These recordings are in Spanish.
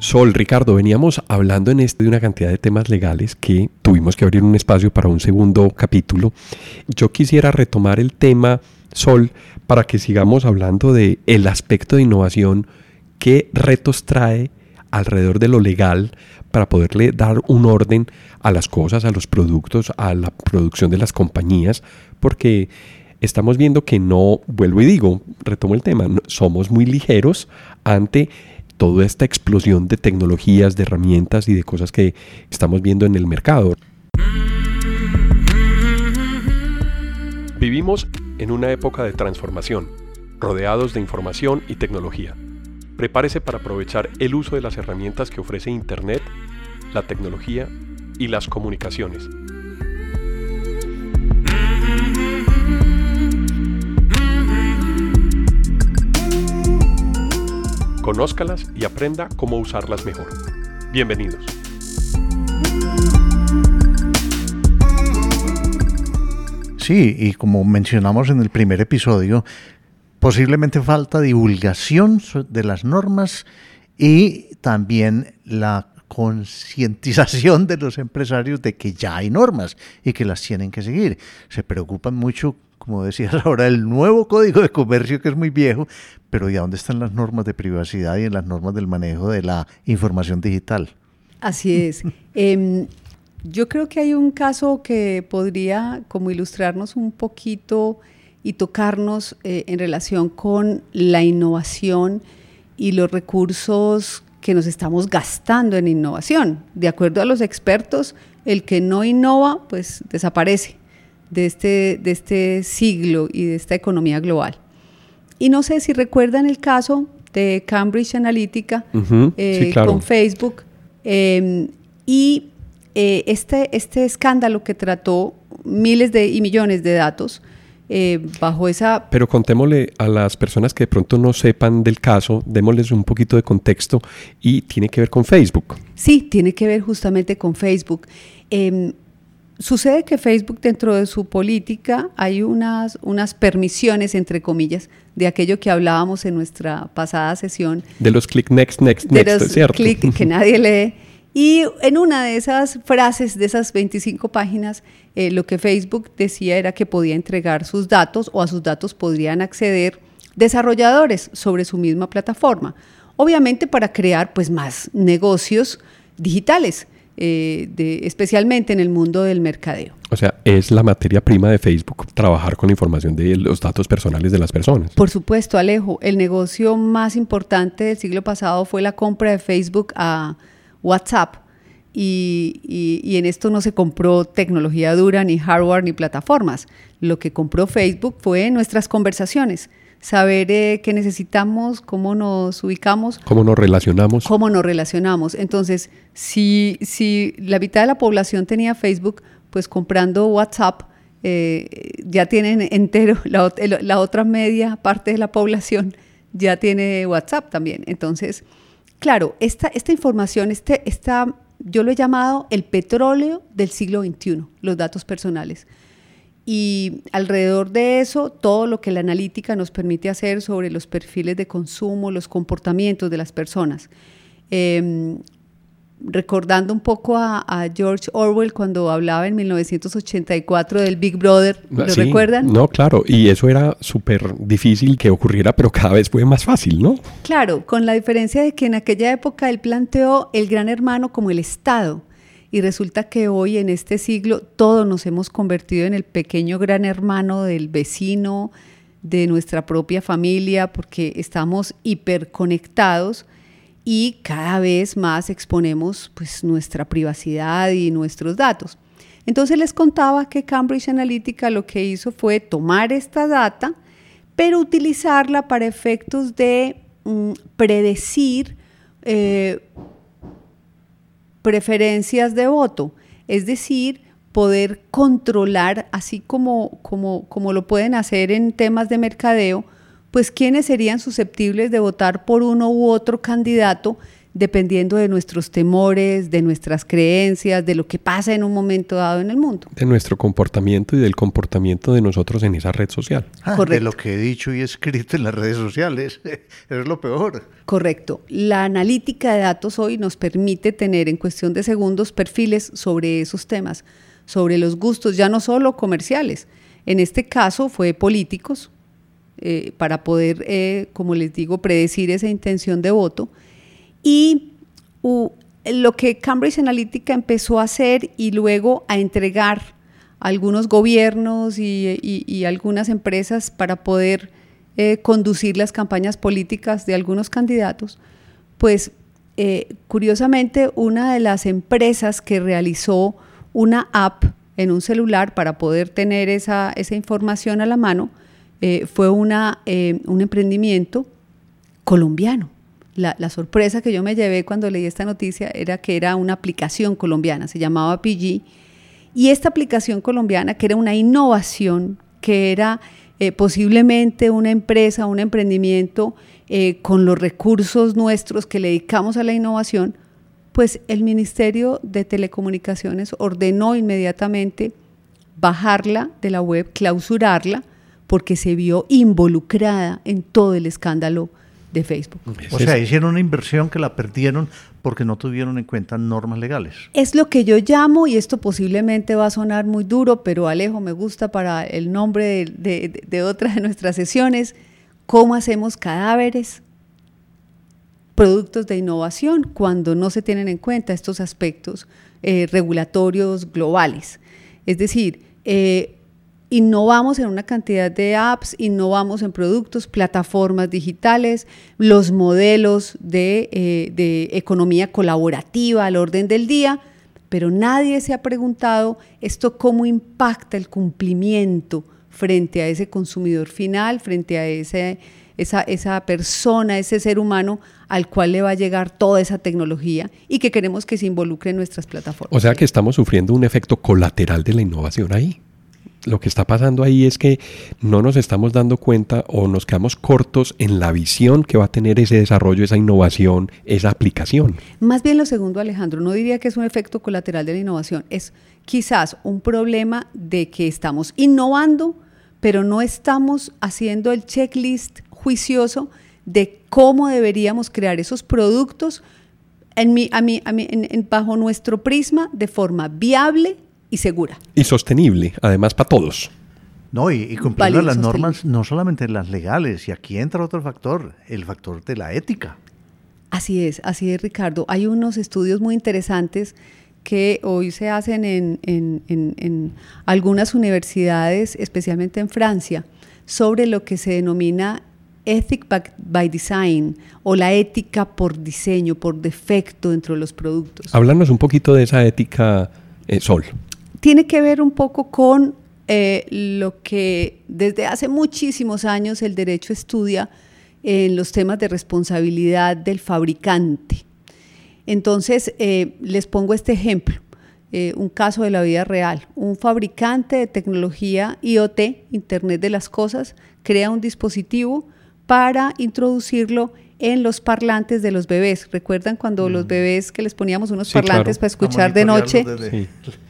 Sol, Ricardo, veníamos hablando en este de una cantidad de temas legales que tuvimos que abrir un espacio para un segundo capítulo. Yo quisiera retomar el tema, Sol, para que sigamos hablando de el aspecto de innovación, qué retos trae alrededor de lo legal para poderle dar un orden a las cosas, a los productos, a la producción de las compañías, porque estamos viendo que no, vuelvo y digo, retomo el tema, somos muy ligeros ante toda esta explosión de tecnologías, de herramientas y de cosas que estamos viendo en el mercado. Vivimos en una época de transformación, rodeados de información y tecnología. Prepárese para aprovechar el uso de las herramientas que ofrece Internet, la tecnología y las comunicaciones. Conózcalas y aprenda cómo usarlas mejor. Bienvenidos. Sí, y como mencionamos en el primer episodio, posiblemente falta divulgación de las normas y también la concientización de los empresarios de que ya hay normas y que las tienen que seguir. Se preocupan mucho, como decías ahora, el nuevo código de comercio que es muy viejo, pero ¿y a dónde están las normas de privacidad y en las normas del manejo de la información digital? Así es. Em, yo creo que hay un caso que podría como ilustrarnos un poquito y tocarnos eh, en relación con la innovación y los recursos que nos estamos gastando en innovación. De acuerdo a los expertos, el que no innova, pues desaparece de este, de este siglo y de esta economía global. Y no sé si recuerdan el caso de Cambridge Analytica eh, con Facebook em, y eh, este, este escándalo que trató miles de, y millones de datos eh, bajo esa... Pero contémosle a las personas que de pronto no sepan del caso, démosles un poquito de contexto y tiene que ver con Facebook. Sí, tiene que ver justamente con Facebook. Sucede que Facebook dentro de su política hay unas, unas permisiones, entre comillas, de aquello que hablábamos en nuestra pasada sesión. De los click next, next, next, los ¿cierto? Click que nadie lee. Y en una de esas frases, de esas 25 páginas, eh, lo que Facebook decía era que podía entregar sus datos o a sus datos podrían acceder desarrolladores sobre su misma plataforma. Obviamente para crear pues, más negocios digitales. Eh, de, especialmente en el mundo del mercadeo. O sea, es la materia prima de Facebook trabajar con la información de los datos personales de las personas. Por supuesto, Alejo, el negocio más importante del siglo pasado fue la compra de Facebook a WhatsApp. Y, en esto no se compró tecnología dura, ni hardware, ni plataformas. Lo que compró Facebook fue nuestras conversaciones, saber eh, qué necesitamos, cómo nos ubicamos. Cómo nos relacionamos. Cómo nos relacionamos. Entonces, si, si la mitad de la población tenía Facebook, pues comprando WhatsApp, eh, ya tienen entero, la, la otra media parte de la población ya tiene WhatsApp también. Entonces, Claro, esta, esta información, este, esta, yo lo he llamado el petróleo del siglo XXI, los datos personales. Y alrededor de eso, todo lo que la analítica nos permite hacer sobre los perfiles de consumo, los comportamientos de las personas. Em, recordando un poco a, George Orwell cuando hablaba en 1984 del Big Brother, ¿lo recuerdan? No, claro, y eso era súper difícil que ocurriera, pero cada vez fue más fácil, ¿no? Claro, con la diferencia de que en aquella época él planteó el gran hermano como el Estado. Y resulta que hoy, en este siglo, todos nos hemos convertido en el pequeño gran hermano del vecino, de nuestra propia familia, porque estamos hiperconectados y cada vez más exponemos pues, nuestra privacidad y nuestros datos. Entonces les contaba que Cambridge Analytica lo que hizo fue tomar esta data, pero utilizarla para efectos de mm, predecir eh, preferencias de voto, es decir, poder controlar, así como, como, como lo pueden hacer en temas de mercadeo, pues quiénes serían susceptibles de votar por uno u otro candidato dependiendo de nuestros temores, de nuestras creencias, de lo que pasa en un momento dado en el mundo. De nuestro comportamiento y del comportamiento de nosotros en esa red social. Ah, de lo que he dicho y escrito en las redes sociales. Eso es lo peor. Correcto. La analítica de datos hoy nos permite tener en cuestión de segundos perfiles sobre esos temas, sobre los gustos, ya no solo comerciales. En este caso fue políticos, eh, para poder, eh, como les digo, predecir esa intención de voto y lo que Cambridge Analytica empezó a hacer y luego a entregar a algunos gobiernos y, algunas empresas para poder eh, conducir las campañas políticas de algunos candidatos, pues eh, curiosamente una de las empresas que realizó una app en un celular para poder tener esa, información a la mano eh, fue una, un emprendimiento colombiano la, sorpresa que yo me llevé cuando leí esta noticia era que era una aplicación colombiana, se llamaba PG, y esta aplicación colombiana, que era una innovación, que era eh, posiblemente una empresa, un emprendimiento eh, con los recursos nuestros que le dedicamos a la innovación, pues el Ministerio de Telecomunicaciones ordenó inmediatamente bajarla de la web, clausurarla, porque se vio involucrada en todo el escándalo de Facebook. O sea, hicieron una inversión que la perdieron porque no tuvieron en cuenta normas legales. Es lo que yo llamo, y esto posiblemente va a sonar muy duro, pero Alejo me gusta para el nombre de, de, otra de nuestras sesiones, cómo hacemos cadáveres, productos de innovación, cuando no se tienen en cuenta estos aspectos eh, regulatorios globales. Es decir, eh, innovamos en una cantidad de apps, innovamos en productos, plataformas digitales, los modelos de, eh, economía colaborativa al orden del día, pero nadie se ha preguntado esto cómo impacta el cumplimiento frente a ese consumidor final, frente a esa, esa persona, ese ser humano al cual le va a llegar toda esa tecnología y que queremos que se involucre en nuestras plataformas. O sea que estamos sufriendo un efecto colateral de la innovación ahí lo que está pasando ahí es que no nos estamos dando cuenta o nos quedamos cortos en la visión que va a tener ese desarrollo, esa innovación, esa aplicación. Más bien lo segundo, Alejandro, no diría que es un efecto colateral de la innovación, es quizás un problema de que estamos innovando, pero no estamos haciendo el checklist juicioso de cómo deberíamos crear esos productos en mi, a mí, a mí, bajo nuestro prisma de forma viable, y segura. Y sostenible, además para todos. No, y, cumpliendo las normas, no solamente las legales, y aquí entra otro factor, el factor de la ética. Así es, así es, Ricardo. Hay unos estudios muy interesantes que hoy se hacen en, en algunas universidades, especialmente en Francia, sobre lo que se denomina ethic by design o la ética por diseño, por defecto dentro de los productos. Háblanos un poquito de esa ética, eh, Sol tiene que ver un poco con eh, lo que desde hace muchísimos años el derecho estudia en los temas de responsabilidad del fabricante. Entonces, eh, les pongo este ejemplo, eh, un caso de la vida real. Un fabricante de tecnología IoT, Internet de las Cosas, crea un dispositivo para introducirlo los parlantes de los bebés. ¿Recuerdan cuando los mm. bebés que les poníamos unos parlantes para escuchar de noche?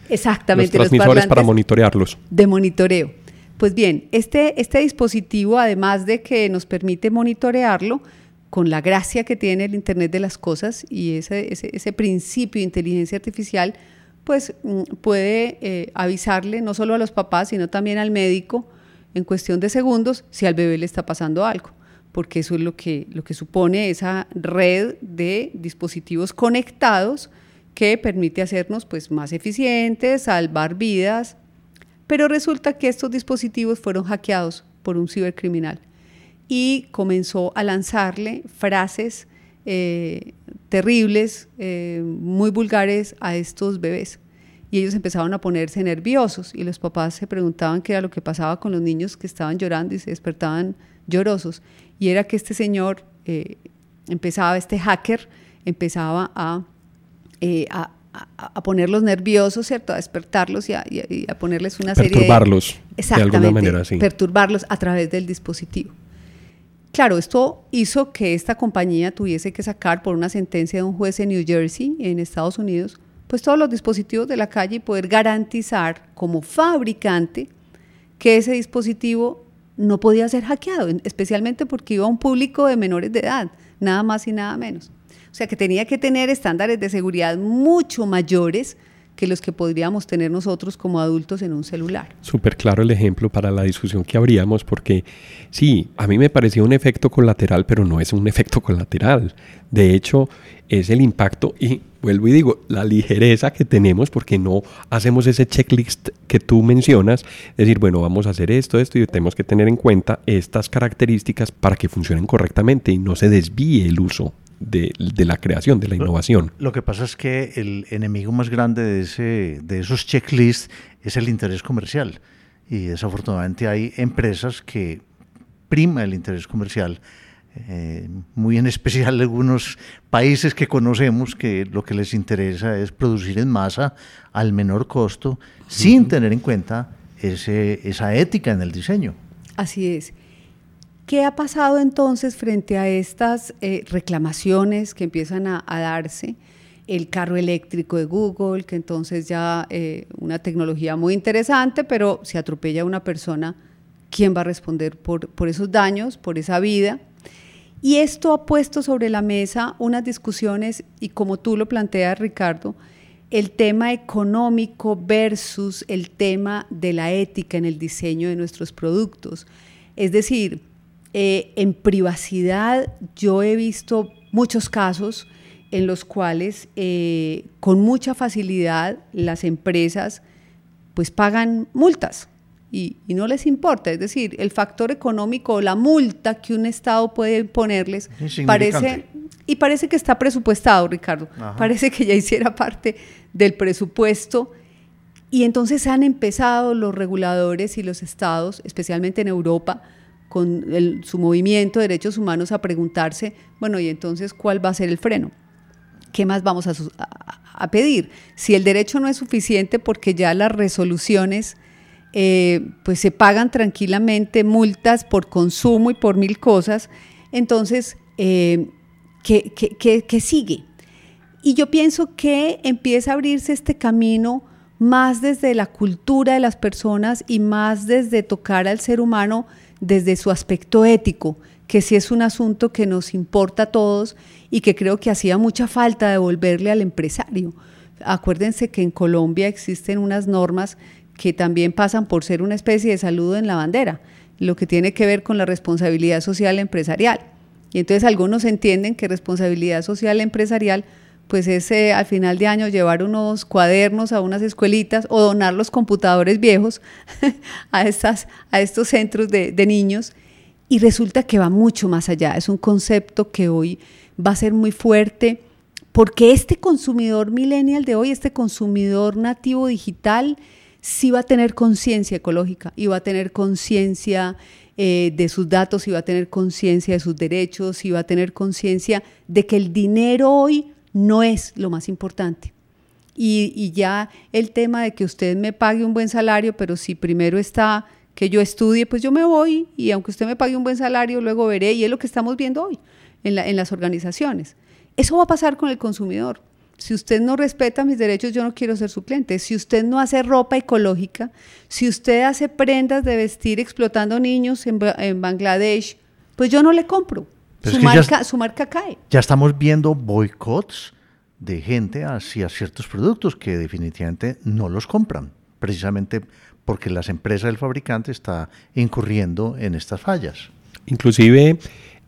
Exactamente. Los transmisores para monitorearlos. De monitoreo. Pues bien, este, este dispositivo, además de que nos permite monitorearlo, con la gracia que tiene el Internet de las Cosas y ese, ese, principio de inteligencia artificial, pues mm, puede eh, avisarle no solo a los papás, sino también al médico en cuestión de segundos si al bebé le está pasando algo porque eso es lo que, lo que supone esa red de dispositivos conectados que permite hacernos pues, más eficientes, salvar vidas, pero resulta que estos dispositivos fueron hackeados por un cibercriminal y comenzó a lanzarle frases eh, terribles, eh, muy vulgares a estos bebés. Y ellos empezaban a ponerse nerviosos y los papás se preguntaban qué era lo que pasaba con los niños que estaban llorando y se despertaban llorosos y era que este señor eh, empezaba, este hacker empezaba eh, a, a, ponerlos nerviosos, ¿cierto? A despertarlos y a, ponerles una serie de... Perturbarlos, de alguna manera, sí. Perturbarlos a través del dispositivo. Claro, esto hizo que esta compañía tuviese que sacar por una sentencia de un juez en New Jersey, en Estados Unidos, pues todos los dispositivos de la calle y poder garantizar como fabricante que ese dispositivo no podía ser hackeado, especialmente porque iba a un público de menores de edad, nada más y nada menos. O sea que tenía que tener estándares de seguridad mucho mayores que los que podríamos tener nosotros como adultos en un celular. Súper claro el ejemplo para la discusión que habríamos, porque sí, a mí me parecía un efecto colateral, pero no es un efecto colateral. De hecho, es el impacto vuelvo y digo, la ligereza que tenemos porque no hacemos ese checklist que tú mencionas, decir, bueno, vamos a hacer esto, esto y tenemos que tener en cuenta estas características para que funcionen correctamente y no se desvíe el uso de, la creación, de la innovación. Lo, que pasa es que el enemigo más grande de, ese, de esos checklists es el interés comercial. Y desafortunadamente hay empresas que prima el interés comercial. Eh, muy en especial algunos países que conocemos que lo que les interesa es producir en masa al menor costo sin tener en cuenta ese, esa ética en el diseño. Así es. ¿Qué ha pasado entonces frente a estas eh, reclamaciones que empiezan a, darse? El carro eléctrico de Google, que entonces ya eh, una tecnología muy interesante, pero si atropella a una persona, ¿quién va a responder por, por esos daños, por esa vida? Y esto ha puesto sobre la mesa unas discusiones, y como tú lo planteas, Ricardo, el tema económico versus el tema de la ética en el diseño de nuestros productos. Es decir, eh, en privacidad yo he visto muchos casos en los cuales eh, con mucha facilidad las empresas pues pagan multas y, no les importa. Es decir, el factor económico o la multa que un Estado puede ponerles parece... Y parece que está presupuestado, Ricardo. Parece que ya hiciera parte del presupuesto. Y entonces han empezado los reguladores y los estados, especialmente en Europa, con su movimiento de derechos humanos a preguntarse, bueno, y entonces, ¿cuál va a ser el freno? ¿Qué más vamos a, pedir? Si el derecho no es suficiente porque ya las resoluciones eh, pues se pagan tranquilamente multas por consumo y por mil cosas, entonces, eh, ¿qué, qué sigue? Y yo pienso que empieza a abrirse este camino más desde la cultura de las personas y más desde tocar al ser humano desde su aspecto ético, que sí es un asunto que nos importa a todos y que creo que hacía mucha falta devolverle al empresario. Acuérdense que en Colombia existen unas normas que también pasan por ser una especie de saludo en la bandera, lo que tiene que ver con la responsabilidad social empresarial. Y entonces algunos entienden que responsabilidad social empresarial pues es eh, al final de año llevar unos cuadernos a unas escuelitas o donar los computadores viejos a, estas, a estos centros de, de niños. Y resulta que va mucho más allá. Es un concepto que hoy va a ser muy fuerte porque este consumidor millennial de hoy, este consumidor nativo digital, sí va a tener conciencia ecológica y va a tener conciencia eh, de sus datos y va a tener conciencia de sus derechos y va a tener conciencia de que el dinero hoy no es lo más importante. Y, ya el tema de que usted me pague un buen salario, pero si primero está que yo estudie, pues yo me voy y aunque usted me pague un buen salario, luego veré, y es lo que estamos viendo hoy en, en las organizaciones. Eso va a pasar con el consumidor. Si usted no respeta mis derechos, yo no quiero ser su cliente. Si usted no hace ropa ecológica, si usted hace prendas de vestir explotando niños en, en Bangladesh, pues yo no le compro su, marca, su marca cae. Ya estamos viendo boicots de gente hacia ciertos productos que definitivamente no los compran, precisamente porque las empresas del fabricante está incurriendo en estas fallas. Inclusive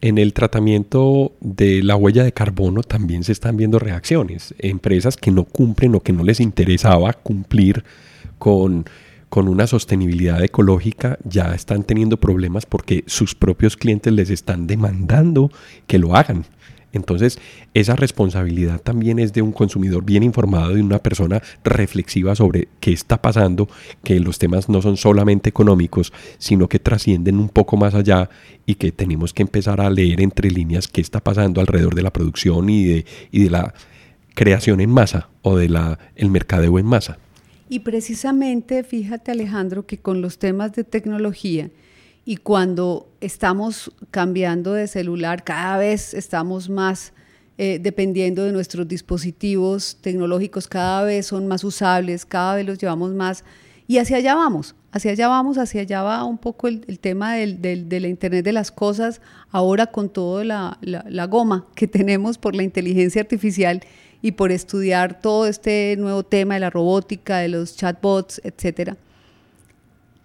en el tratamiento de la huella de carbono también se están viendo reacciones. Empresas que no cumplen o que no les interesaba cumplir con con una sostenibilidad ecológica ya están teniendo problemas porque sus propios clientes les están demandando que lo hagan. Entonces, esa responsabilidad también es de un consumidor bien informado, de una persona reflexiva sobre qué está pasando, que los temas no son solamente económicos, sino que trascienden un poco más allá y que tenemos que empezar a leer entre líneas qué está pasando alrededor de la producción y de, y de la creación en masa o de la, el mercadeo en masa. Y precisamente, fíjate Alejandro, que con los temas de tecnología Y cuando estamos cambiando de celular, cada vez estamos más eh, dependiendo de nuestros dispositivos tecnológicos, cada vez son más usables, cada vez los llevamos más. Y hacia allá vamos, hacia allá vamos, hacia allá va un poco el, tema del, de la Internet de las Cosas, ahora con toda la, la, goma que tenemos por la inteligencia artificial y por estudiar todo este nuevo tema de la robótica, de los chatbots, etcétera.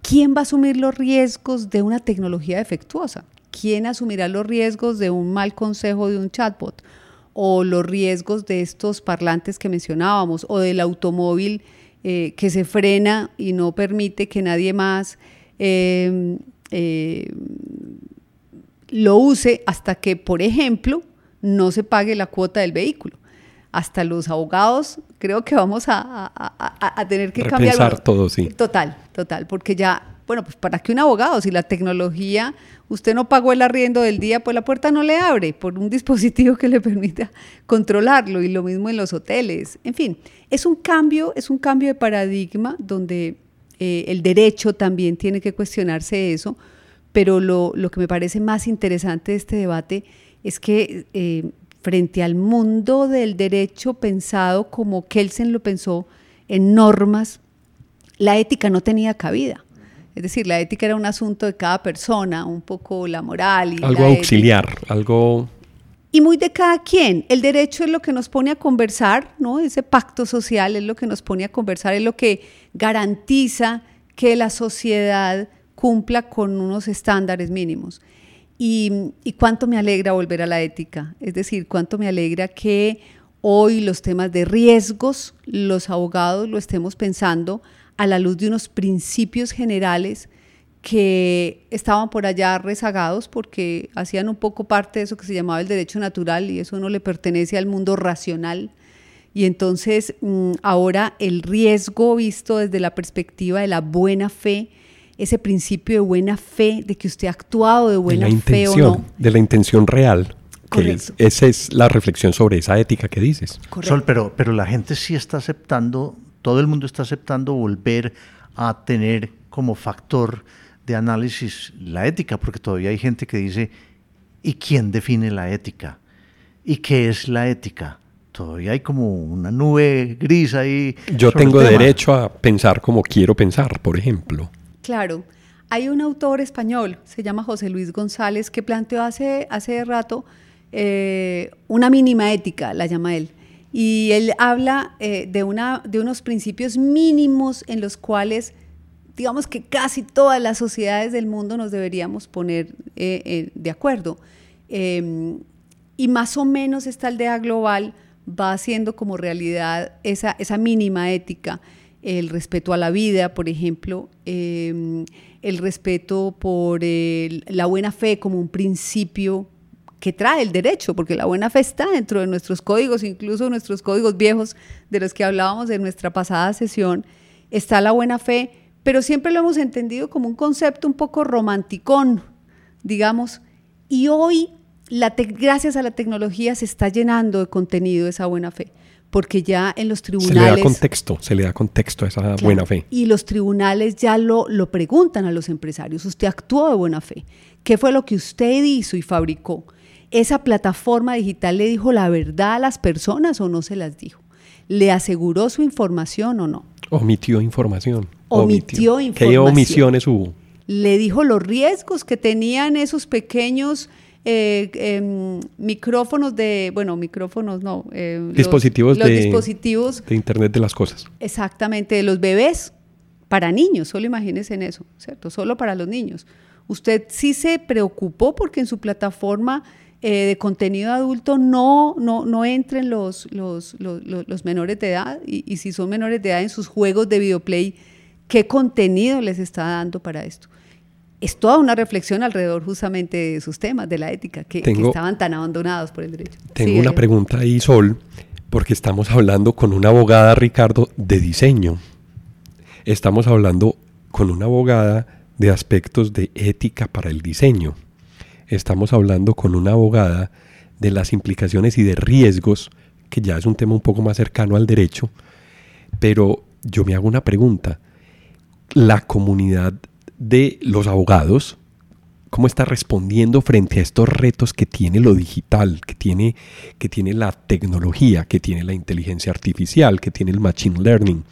¿Quién va a asumir los riesgos de una tecnología defectuosa? ¿Quién asumirá los riesgos de un mal consejo de un chatbot? o los riesgos de estos parlantes que mencionábamos, o del automóvil eh, que se frena y no permite que nadie más em, eh, lo use hasta que, por ejemplo, no se pague la cuota del vehículo. Hasta los abogados creo que vamos a, tener que cambiar. todo, sí. Total, total, porque ya bueno, pues para que un abogado, si la tecnología, usted no pagó el arriendo del día, pues la puerta no le abre por un dispositivo que le permita controlarlo y lo mismo en los hoteles. En fin, es un cambio, es un cambio de paradigma donde eh, el derecho también tiene que cuestionarse eso, pero lo, que me parece más interesante de este debate es que eh, frente al mundo del derecho pensado como Kelsen lo pensó en normas, la ética no tenía cabida. Es decir, la ética era un asunto de cada persona, un poco la moral. Y algo auxiliar, algo... Y muy de cada quien. El derecho es lo que nos pone a conversar, ¿no? Ese pacto social es lo que nos pone a conversar, es lo que garantiza que la sociedad cumpla con unos estándares mínimos. Y, cuánto me alegra volver a la ética, es decir, cuánto me alegra que hoy los temas de riesgos, los abogados lo estemos pensando a la luz de unos principios generales que estaban por allá rezagados porque hacían un poco parte de eso que se llamaba el derecho natural y eso no le pertenece al mundo racional. Y entonces mm, ahora el riesgo visto desde la perspectiva de la buena fe, ese principio de buena fe, de que usted ha actuado de buena fe o no. De la intención real. esa es la reflexión sobre esa ética que dices. Sol, pero, pero la gente sí está aceptando todo el mundo está aceptando volver a tener como factor de análisis la ética, porque todavía hay gente que dice, ¿y quién define la ética? ¿Y qué es la ética? Todavía hay como una nube gris ahí. Yo tengo derecho a pensar como quiero pensar, por ejemplo. Claro. Hay un autor español, se llama José Luis González, que planteó hace, hace rato eh, una mínima ética, la llama él. Y él habla eh, de, una, de unos principios mínimos en los cuales, digamos que casi todas las sociedades del mundo nos deberíamos poner eh, de acuerdo. Em, y más o menos esta aldea global va haciendo como realidad esa, esa mínima ética, el respeto a la vida, por ejemplo, em, el respeto por la buena fe como un principio que trae el derecho, porque la buena fe está dentro de nuestros códigos, incluso nuestros códigos viejos de los que hablábamos en nuestra pasada sesión, está la buena fe, pero siempre lo hemos entendido como un concepto un poco romanticón, digamos, y hoy, gracias a la tecnología, se está llenando de contenido esa buena fe porque ya en los tribunales... Se le da contexto, se le da contexto a esa buena fe. Y los tribunales ya lo, lo preguntan a los empresarios, usted actuó de buena fe, ¿qué fue lo que usted hizo y fabricó? esa plataforma digital le dijo la verdad a las personas o no se las dijo. ¿Le aseguró su información o no? Omitió información. Omitió, información. ¿Qué omisiones hubo? Le dijo los riesgos que tenían esos pequeños eh, em, micrófonos de, bueno, micrófonos no. Eh, dispositivos, de, dispositivos de Internet de las cosas. Exactamente, de los bebés para niños, solo imagínense en eso, ¿cierto? Solo para los niños. Usted sí se preocupó porque en su plataforma eh, de contenido adulto no, no, no entren los, los, los, menores de edad y, si son menores de edad en sus juegos de videoplay, ¿qué contenido les está dando para esto? Es toda una reflexión alrededor justamente de esos temas, de la ética, que, estaban tan abandonados por el derecho. Tengo una pregunta ahí, Sol, porque estamos hablando con una abogada, Ricardo, de diseño. Estamos hablando con una abogada de aspectos de ética para el diseño estamos hablando con una abogada de las implicaciones y de riesgos, que ya es un tema un poco más cercano al derecho, pero yo me hago una pregunta. La comunidad de los abogados cómo está respondiendo frente a estos retos que tiene lo digital, que tiene, que tiene la tecnología, que tiene la inteligencia artificial, que tiene el machine learning,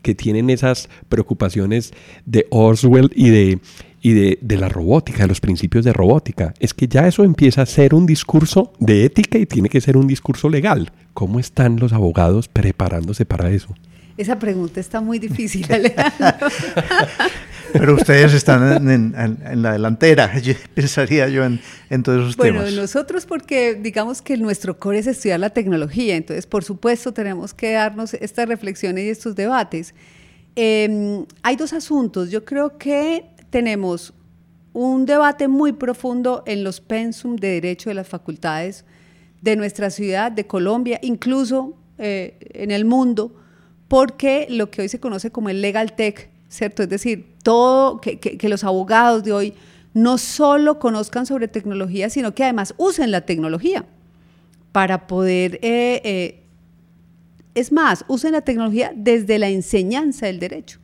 que tienen esas preocupaciones de Oswald y de y de, de, la robótica, de los principios de robótica. Es que ya eso empieza a ser un discurso de ética y tiene que ser un discurso legal. ¿Cómo están los abogados preparándose para eso? Esa pregunta está muy difícil, Alejandro. Pero ustedes están en, la delantera, pensaría yo en, todos esos temas. Bueno, nosotros porque digamos que nuestro core es estudiar la tecnología, entonces por supuesto tenemos que darnos estas reflexiones y estos debates. Em, hay dos asuntos. Yo creo que tenemos un debate muy profundo en los pensum de derecho de las facultades de nuestra ciudad, de Colombia, incluso eh, en el mundo, porque lo que hoy se conoce como el legal tech, ¿cierto? Es decir, todo, que, los abogados de hoy no solo conozcan sobre tecnología, sino que además usen la tecnología para poder, eh, eh, es más, usen la tecnología desde la enseñanza del derecho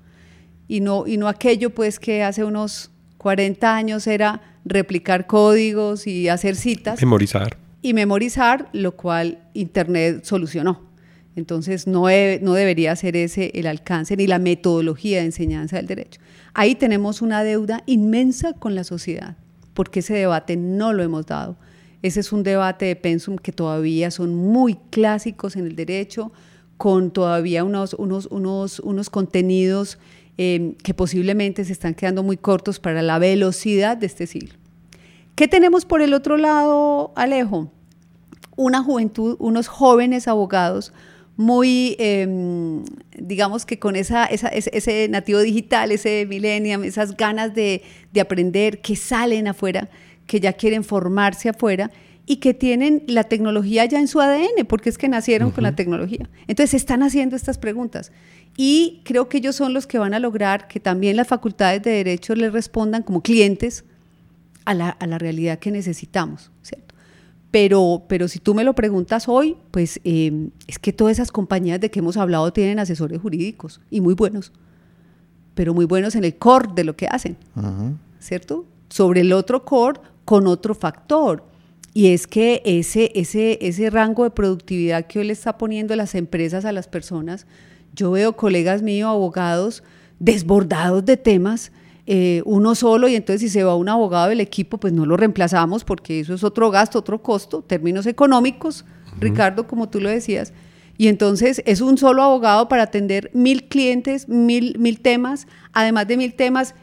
y no, y no aquello pues que hace unos 40 años era replicar códigos y hacer citas. Memorizar. Y memorizar, lo cual Internet solucionó. Entonces no, no debería ser ese el alcance ni la metodología de enseñanza del derecho. Ahí tenemos una deuda inmensa con la sociedad, porque ese debate no lo hemos dado. Ese es un debate de pensum que todavía son muy clásicos en el derecho, con todavía unos, unos, unos, unos contenidos eh, que posiblemente se están quedando muy cortos para la velocidad de este siglo. ¿Qué tenemos por el otro lado, Alejo? Una juventud, unos jóvenes abogados muy, em, digamos que con esa, ese, nativo digital, ese millennium, esas ganas de, aprender que salen afuera, que ya quieren formarse afuera y que tienen la tecnología ya en su ADN, porque es que nacieron con la tecnología. Entonces están haciendo estas preguntas. Y creo que ellos son los que van a lograr que también las facultades de derecho les respondan como clientes a la, a la realidad que necesitamos, ¿cierto? Pero, pero si tú me lo preguntas hoy, pues em, es que todas esas compañías de que hemos hablado tienen asesores jurídicos y muy buenos, pero muy buenos en el core de lo que hacen, ¿cierto? Sobre el otro core con otro factor. Y es que ese, ese, ese rango de productividad que hoy le está poniendo las empresas a las personas, yo veo colegas míos, abogados, desbordados de temas eh, uno solo y entonces si se va un abogado del equipo, pues no lo reemplazamos porque eso es otro gasto, otro costo, términos económicos, Ricardo, como tú lo decías. Y entonces es un solo abogado para atender mil clientes, mil, mil temas, además de mil temas,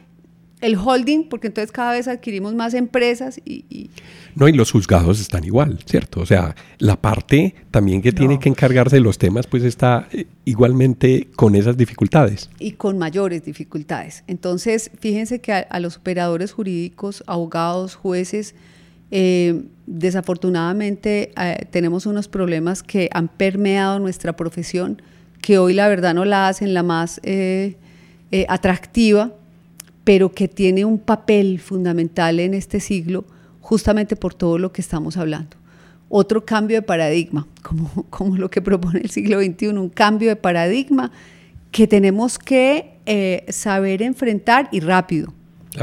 el holding, porque entonces cada vez adquirimos más empresas y, No, y los juzgados están igual, ¿cierto? O sea, la parte también que tiene que encargarse de los temas, pues está eh, igualmente con esas dificultades. Y con mayores dificultades. Entonces, fíjense que a, los operadores jurídicos, abogados, jueces, eh, desafortunadamente eh, tenemos unos problemas que han permeado nuestra profesión, que hoy la verdad no la hacen la más atractiva pero que tiene un papel fundamental en este siglo justamente por todo lo que estamos hablando. Otro cambio de paradigma, como, como lo que propone el siglo XXI, un cambio de paradigma que tenemos que eh, saber enfrentar y rápido.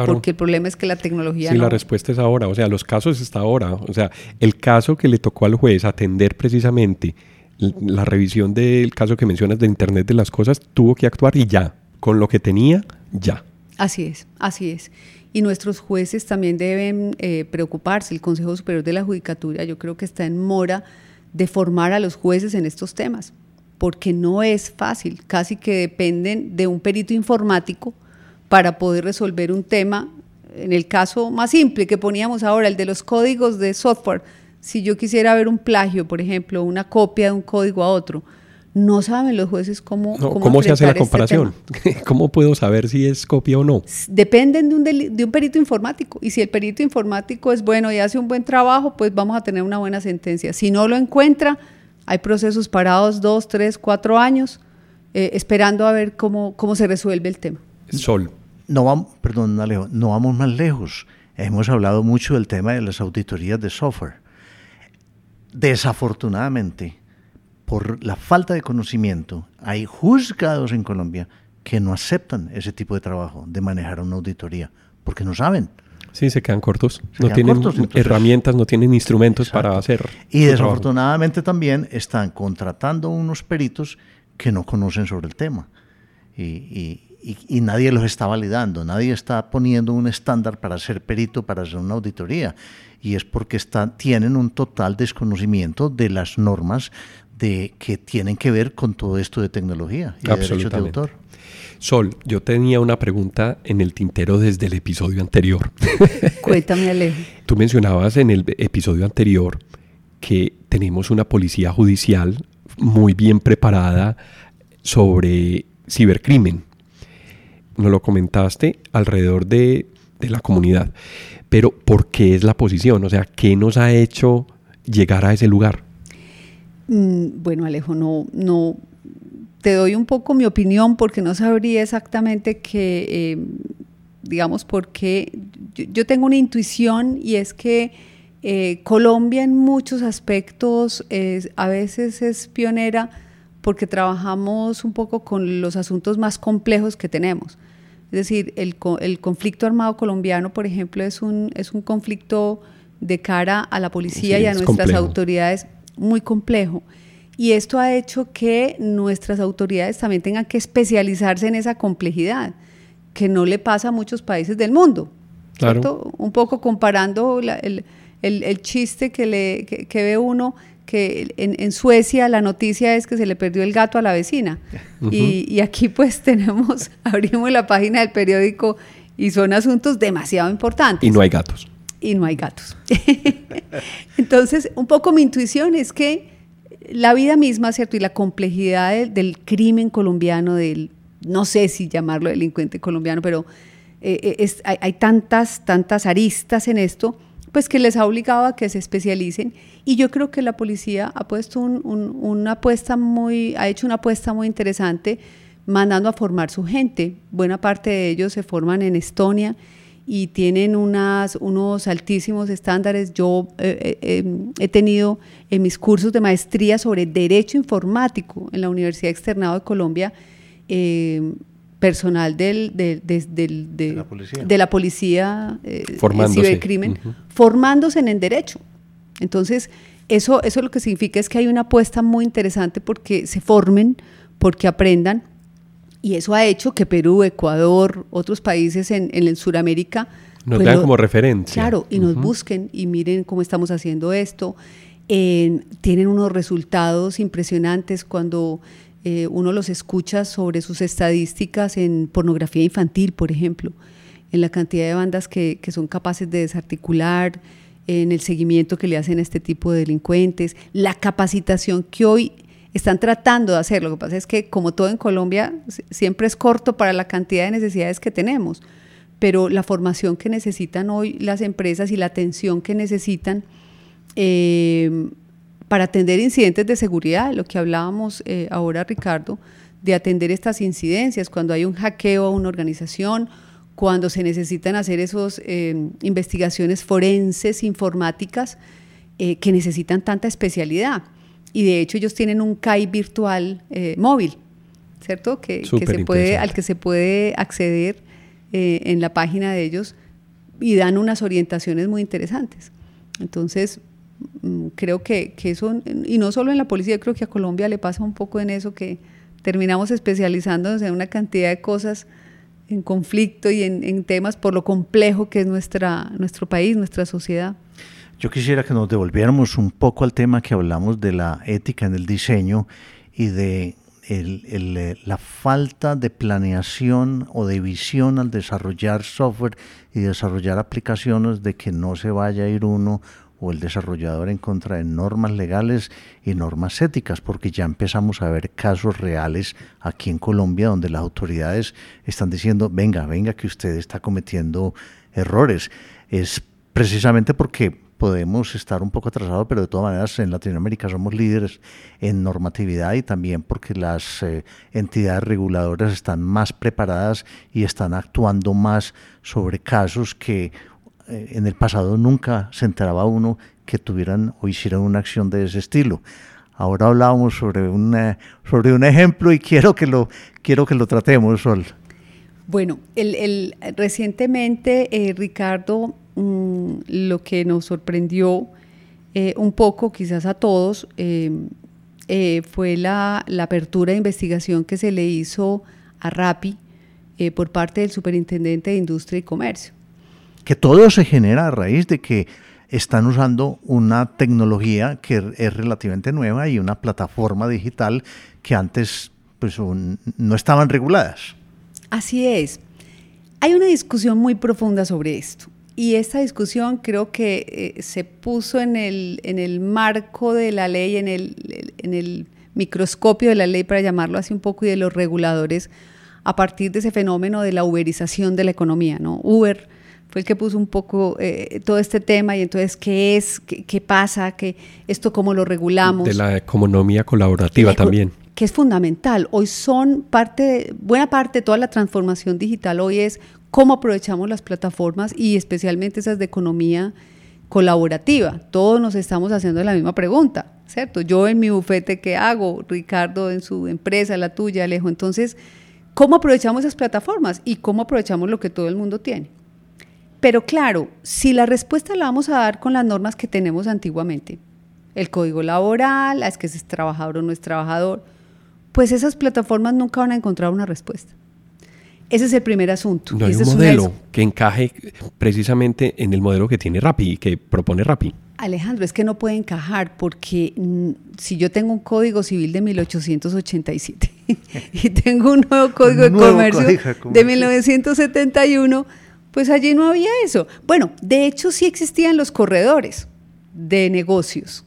Porque el problema es que la tecnología. Sí, la respuesta es ahora. O sea, los casos está ahora. O sea, el caso que le tocó al juez atender precisamente la revisión del caso que mencionas de Internet de las cosas, tuvo que actuar y ya. Con lo que tenía, ya. Así es, así es. Y nuestros jueces también deben eh, preocuparse. El Consejo Superior de la Judicatura yo creo que está en mora de formar a los jueces en estos temas, porque no es fácil, casi que dependen de un perito informático para poder resolver un tema. En el caso más simple que poníamos ahora, el de los códigos de software, si yo quisiera ver un plagio, por ejemplo, una copia de un código a otro, no saben los jueces cómo... ¿Cómo, se hace la este comparación? ¿Cómo puedo saber si es copia o no? Dependen de un, de un perito informático. Y si el perito informático es bueno y hace un buen trabajo, pues vamos a tener una buena sentencia. Si no lo encuentra, hay procesos parados dos, tres, cuatro años, eh, esperando a ver cómo, cómo se resuelve el tema. Sol. No vamos, perdón, Alejo, no vamos más lejos. Hemos hablado mucho del tema de las auditorías de software. Desafortunadamente, por la falta de conocimiento, hay juzgados en Colombia que no aceptan ese tipo de trabajo, de manejar una auditoría, porque no saben. Sí, se quedan cortos. no tienen herramientas, no tienen instrumentos para hacer. Y desafortunadamente también están contratando unos peritos que no conocen sobre el tema. Y, y, nadie los está validando, nadie está poniendo un estándar para ser perito, para hacer una auditoría. Y es porque tienen un total desconocimiento de las normas de, que tienen que ver con todo esto de tecnología y de derechos de autor. Sol, yo tenía una pregunta en el tintero desde el episodio anterior. Cuéntame, Alejo. Tú mencionabas en el episodio anterior que tenemos una policía judicial muy bien preparada sobre cibercrimen. Nos lo comentaste alrededor de, de la comunidad. Pero ¿por qué es la posición? O sea, ¿qué nos ha hecho llegar a ese lugar? Mm, bueno, Alejo, no, no, te doy un poco mi opinión porque no sabría exactamente qué, eh, digamos, porque yo, yo, tengo una intuición y es que eh, Colombia en muchos aspectos a veces es pionera porque trabajamos un poco con los asuntos más complejos que tenemos. Es decir, el, el conflicto armado colombiano, por ejemplo, es un, es un conflicto de cara a la policía y a nuestras autoridades muy complejo. Y esto ha hecho que nuestras autoridades también tengan que especializarse en esa complejidad, que no le pasa a muchos países del mundo. Claro. Un poco comparando el, el, chiste que, le, que, ve uno, que en, en, Suecia la noticia es que se le perdió el gato a la vecina. y, y, aquí pues tenemos, abrimos la página del periódico y son asuntos demasiado importantes. Y no hay gatos. Y no hay gatos. Entonces, un poco mi intuición es que la vida misma, ¿cierto? Y la complejidad del, crimen colombiano, del, no sé si llamarlo delincuente colombiano, pero eh, eh, hay, tantas, tantas aristas en esto, pues que les ha obligado a que se especialicen. Y yo creo que la policía ha puesto una apuesta muy, ha hecho una apuesta muy interesante, mandando a formar su gente. Buena parte de ellos se forman en Estonia y tienen unas, unos altísimos estándares. Yo eh, eh, em, he tenido en mis cursos de maestría sobre Derecho Informático en la Universidad Externado de Colombia, em, personal del, de, la policía, de la policía eh, cibercrimen, formándose en el derecho. Entonces, eso, eso lo que significa es que hay una apuesta muy interesante porque se formen, porque aprendan y eso ha hecho que Perú, Ecuador, otros países en, en Sudamérica... Nos pues dan como referencia. Claro, y nos busquen y miren cómo estamos haciendo esto. tienen unos resultados impresionantes cuando eh, uno los escucha sobre sus estadísticas en pornografía infantil, por ejemplo, en la cantidad de bandas que, que son capaces de desarticular, en el seguimiento que le hacen a este tipo de delincuentes, la capacitación que hoy están tratando de hacer. Lo que pasa es que, como todo en Colombia, siempre es corto para la cantidad de necesidades que tenemos, pero la formación que necesitan hoy las empresas y la atención que necesitan eh, para atender incidentes de seguridad, lo que hablábamos eh, ahora, Ricardo, de atender estas incidencias, cuando hay un hackeo a una organización, cuando se necesitan hacer esas eh, investigaciones forenses, informáticas, que necesitan tanta especialidad y de hecho ellos tienen un CAI virtual eh, móvil, ¿cierto? Que, se puede, al que se puede acceder eh, en la página de ellos y dan unas orientaciones muy interesantes. Entonces, mm, creo que, que, eso, y no solo en la policía, creo que a Colombia le pasa un poco en eso, que terminamos especializándonos en una cantidad de cosas en conflicto y en, en temas por lo complejo que es nuestra, nuestro país, nuestra sociedad. Yo quisiera que nos devolviéramos un poco al tema que hablamos de la ética en el diseño y de eh, la falta de planeación o de visión al desarrollar software y desarrollar aplicaciones de que no se vaya a ir uno o el desarrollador en contra de normas legales y normas éticas, porque ya empezamos a ver casos reales aquí en Colombia donde las autoridades están diciendo, venga, venga, que usted está cometiendo errores. Es precisamente porque podemos estar un poco atrasados, pero de todas maneras en Latinoamérica somos líderes en normatividad y también porque las eh, entidades reguladoras están más preparadas y están actuando más sobre casos que eh, en el pasado nunca se enteraba uno que tuvieran o hicieran una acción de ese estilo. Ahora hablábamos sobre un, sobre un ejemplo y quiero que lo, quiero que lo tratemos, Sol. Bueno, el, recientemente, eh, Ricardo, mm, lo que nos sorprendió eh, un poco, quizás a todos, eh, fue la, apertura de investigación que se le hizo a RAPI por parte del Superintendente de Industria y Comercio. Que todo se genera a raíz de que están usando una tecnología que es relativamente nueva y una plataforma digital que antes pues, no estaban reguladas. Así es. Hay una discusión muy profunda sobre esto. Y esta discusión creo que eh, se puso en el, en el marco de la ley, en el, en el microscopio de la ley, para llamarlo así un poco, y de los reguladores, a partir de ese fenómeno de la uberización de la economía. ¿no? Uber fue el que puso un poco eh, todo este tema y entonces qué es, qué, pasa, ¿Qué, esto cómo lo regulamos. De la economía colaborativa también que es fundamental. Hoy son parte, buena parte de toda la transformación digital hoy es cómo aprovechamos las plataformas y especialmente esas de economía colaborativa. Todos nos estamos haciendo la misma pregunta, ¿cierto? Yo en mi bufete, ¿qué hago? Ricardo en su empresa, la tuya, Alejo. Entonces, ¿cómo aprovechamos esas plataformas y cómo aprovechamos lo que todo el mundo tiene? Pero claro, si la respuesta la vamos a dar con las normas que tenemos antiguamente, el código laboral, es que es trabajador o no es trabajador, pues esas plataformas nunca van a encontrar una respuesta. Ese es el primer asunto. No hay un modelo que encaje precisamente en el modelo que tiene Rappi, que propone Rappi. Alejandro, es que no puede encajar porque mm, si yo tengo un código civil de 1887 y tengo un nuevo código de comercio de 1971, pues allí no había eso. Bueno, de hecho sí existían los corredores de negocios